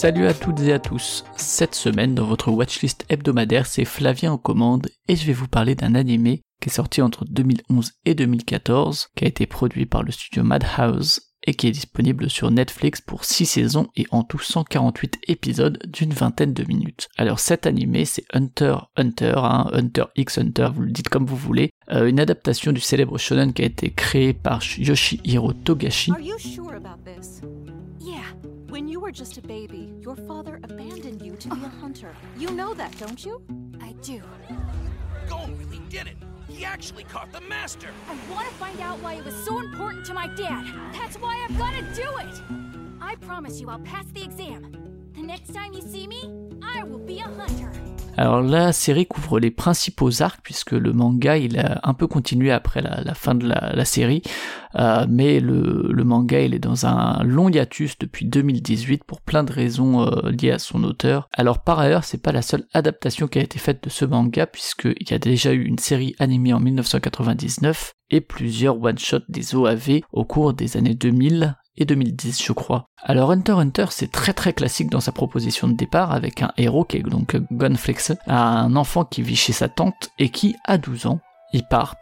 Salut à toutes et à tous. Cette semaine, dans votre watchlist hebdomadaire, c'est Flavien en commande et je vais vous parler d'un animé qui est sorti entre 2011 et 2014, qui a été produit par le studio Madhouse et qui est disponible sur Netflix pour 6 saisons et en tout 148 épisodes d'une vingtaine de minutes. Alors cet animé c'est Hunter Hunter, hein, Hunter x Hunter, vous le dites comme vous voulez, euh, une adaptation du célèbre shonen qui a été créé par Yoshihiro Togashi. When you were just a baby, your father abandoned you to be a hunter. You know that, don't you? I do. Gon really did it. He actually caught the master. I want to find out why it was so important to my dad. That's why I've got to do it. I promise you I'll pass the exam. The next time you see me, Alors la série couvre les principaux arcs puisque le manga il a un peu continué après la, fin de la, série, euh, mais le, le, manga il est dans un long hiatus depuis 2018 pour plein de raisons euh, liées à son auteur. Alors par ailleurs c'est pas la seule adaptation qui a été faite de ce manga puisqu'il y a déjà eu une série animée en 1999 et plusieurs one-shots des OAV au cours des années 2000 et 2010 je crois. Alors Hunter Hunter c'est très très classique dans sa proposition de départ avec un héros qui est donc Gunflex, un enfant qui vit chez sa tante et qui à 12 ans il part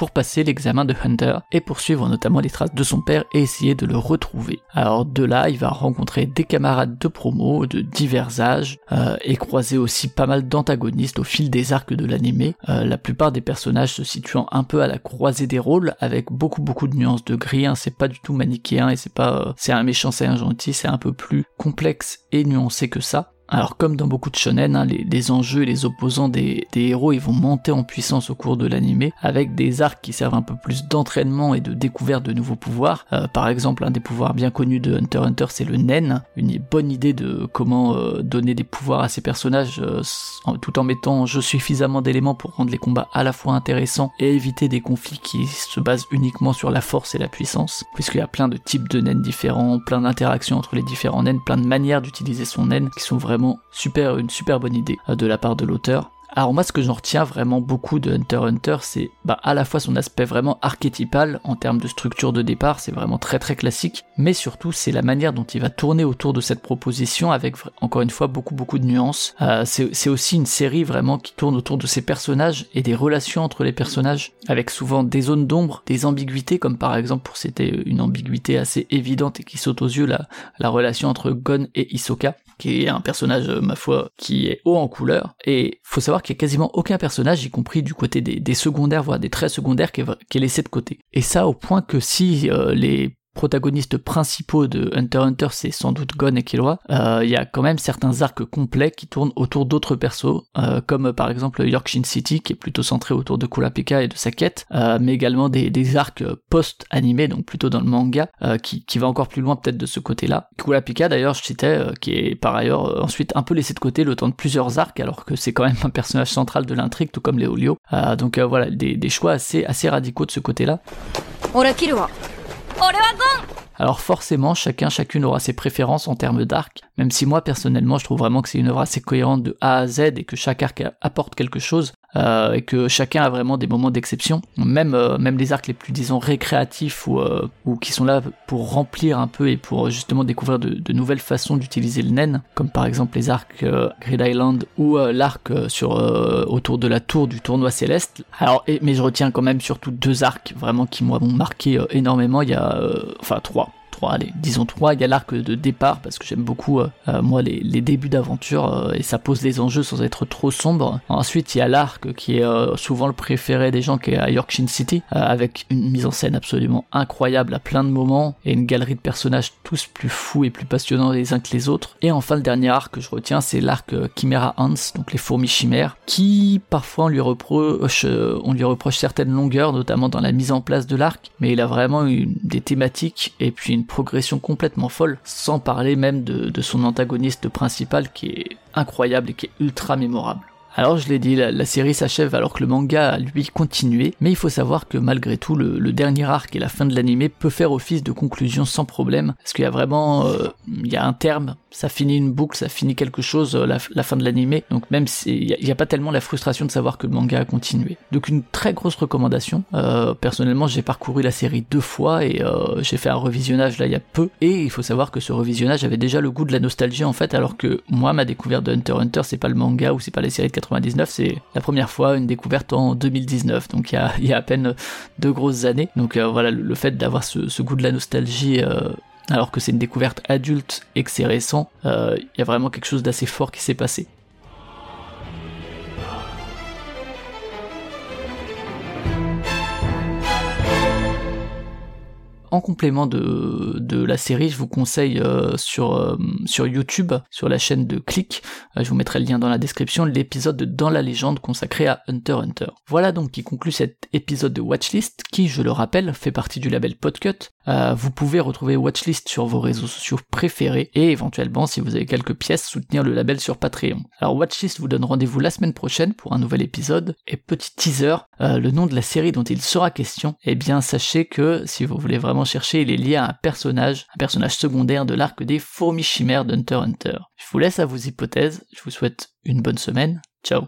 pour, passer l'examen de Hunter et poursuivre notamment les traces de son père et essayer de le retrouver. Alors de là, il va rencontrer des camarades de promo de divers âges euh, et croiser aussi pas mal d'antagonistes au fil des arcs de l'animé. Euh, la plupart des personnages se situant un peu à la croisée des rôles avec beaucoup beaucoup de nuances de gris. Hein. C'est pas du tout manichéen et c'est pas euh, c'est un méchant, c'est un gentil, c'est un peu plus complexe et nuancé que ça. Alors comme dans beaucoup de shonen, hein, les, enjeux et les opposants des, héros ils vont monter en puissance au cours de l'animé avec des arcs qui servent un peu plus d'entraînement et de découverte de nouveaux pouvoirs. Euh, par exemple, un des pouvoirs bien connus de Hunter x Hunter c'est le Nen, une bonne idée de comment euh, donner des pouvoirs à ces personnages euh, tout en mettant suffisamment d'éléments pour rendre les combats à la fois intéressants et éviter des conflits qui se basent uniquement sur la force et la puissance, puisqu'il y a plein de types de Nen différents, plein d'interactions entre les différents Nen, plein de manières d'utiliser son Nen qui sont vraiment super, une super bonne idée euh, de la part de l'auteur. Alors moi ce que j'en retiens vraiment beaucoup de Hunter Hunter c'est bah, à la fois son aspect vraiment archétypal en termes de structure de départ, c'est vraiment très très classique, mais surtout c'est la manière dont il va tourner autour de cette proposition avec encore une fois beaucoup beaucoup de nuances. Euh, c'est aussi une série vraiment qui tourne autour de ses personnages et des relations entre les personnages avec souvent des zones d'ombre, des ambiguïtés comme par exemple pour c'était une ambiguïté assez évidente et qui saute aux yeux la, la relation entre Gon et Hisoka qui est un personnage, euh, ma foi, qui est haut en couleur. Et faut savoir qu'il y a quasiment aucun personnage, y compris du côté des, secondaires, voire des traits secondaires, qui est, laissé de côté. Et ça au point que si euh, les protagonistes principaux de Hunter x Hunter, c'est sans doute Gon et Killua, euh, il y a quand même certains arcs complets qui tournent autour d'autres persos, euh, comme par exemple Yorkshire City, qui est plutôt centré autour de Kurapika et de sa quête, euh, mais également des, arcs post-animés, donc plutôt dans le manga, qui, va encore plus loin peut-être de ce côté-là. Kurapika d'ailleurs, je citais, qui est par ailleurs ensuite un peu laissé de côté le temps de plusieurs arcs, alors que c'est quand même un personnage central de l'intrigue, tout comme Léolio. donc voilà, des, des choix assez, assez radicaux de ce côté-là. Alors forcément, chacun, chacune aura ses préférences en termes d'arc, même si moi personnellement je trouve vraiment que c'est une œuvre assez cohérente de A à Z et que chaque arc apporte quelque chose, euh, et que chacun a vraiment des moments d'exception. Même euh, même les arcs les plus disons récréatifs ou euh, ou qui sont là pour remplir un peu et pour justement découvrir de, de nouvelles façons d'utiliser le nen, comme par exemple les arcs Grid Island ou l'arc sur autour de la tour du tournoi céleste. Alors et, mais je retiens quand même surtout deux arcs vraiment qui m'ont marqué énormément. Il y a enfin trois allez, disons trois, il y a l'arc de départ, parce que j'aime beaucoup, euh, euh, moi, les, débuts d'aventure, euh, et ça pose des enjeux sans être trop sombre. Ensuite, il y a l'arc qui est souvent le préféré des gens, qui est à Yorkshire City, avec une mise en scène absolument incroyable à plein de moments, et une galerie de personnages tous plus fous et plus passionnants les uns que les autres. Et enfin, le dernier arc que je retiens, c'est l'arc Chimera Hans, donc les fourmis chimères, qui parfois on lui reproche, on lui reproche certaines longueurs, notamment dans la mise en place de l'arc, mais il a vraiment une, des thématiques et puis une progression complètement folle, sans parler même de, son antagoniste principal qui est incroyable et qui est ultra mémorable. Alors je l'ai dit, la, série s'achève alors que le manga a lui continué, mais il faut savoir que malgré tout, le, dernier arc et la fin de l'animé peut faire office de conclusion sans problème, parce qu'il y a vraiment, euh, il y a un terme, ça finit une boucle, ça finit quelque chose, euh, la, fin de l'animé, donc même s'il n'y a, pas tellement la frustration de savoir que le manga a continué. Donc une très grosse recommandation. Euh, personnellement, j'ai parcouru la série deux fois et j'ai fait un revisionnage là il y a peu, et il faut savoir que ce revisionnage avait déjà le goût de la nostalgie en fait, alors que moi ma découverte de Hunter x Hunter c'est pas le manga ou c'est pas les séries de 99, c'est la première fois une découverte en 2019, donc il y a, à peine deux grosses années. Donc euh, voilà, le, fait d'avoir ce, goût de la nostalgie, euh, alors que c'est une découverte adulte et que c'est récent, euh, il y a vraiment quelque chose d'assez fort qui s'est passé. en complément de, la série, je vous conseille euh, sur, euh, sur YouTube, sur la chaîne de Click, euh, je vous mettrai le lien dans la description, l'épisode de Dans la légende consacré à Hunter Hunter. Voilà donc qui conclut cet épisode de Watchlist, qui, je le rappelle, fait partie du label Podcut. Vous pouvez retrouver Watchlist sur vos réseaux sociaux préférés et éventuellement, si vous avez quelques pièces, soutenir le label sur Patreon. Alors Watchlist vous donne rendez-vous la semaine prochaine pour un nouvel épisode. Et petit teaser, le nom de la série dont il sera question, eh bien sachez que si vous voulez vraiment chercher, il est lié à un personnage, un personnage secondaire de l'arc des fourmis chimères d'Hunter Hunter. Je vous laisse à vos hypothèses, je vous souhaite une bonne semaine, ciao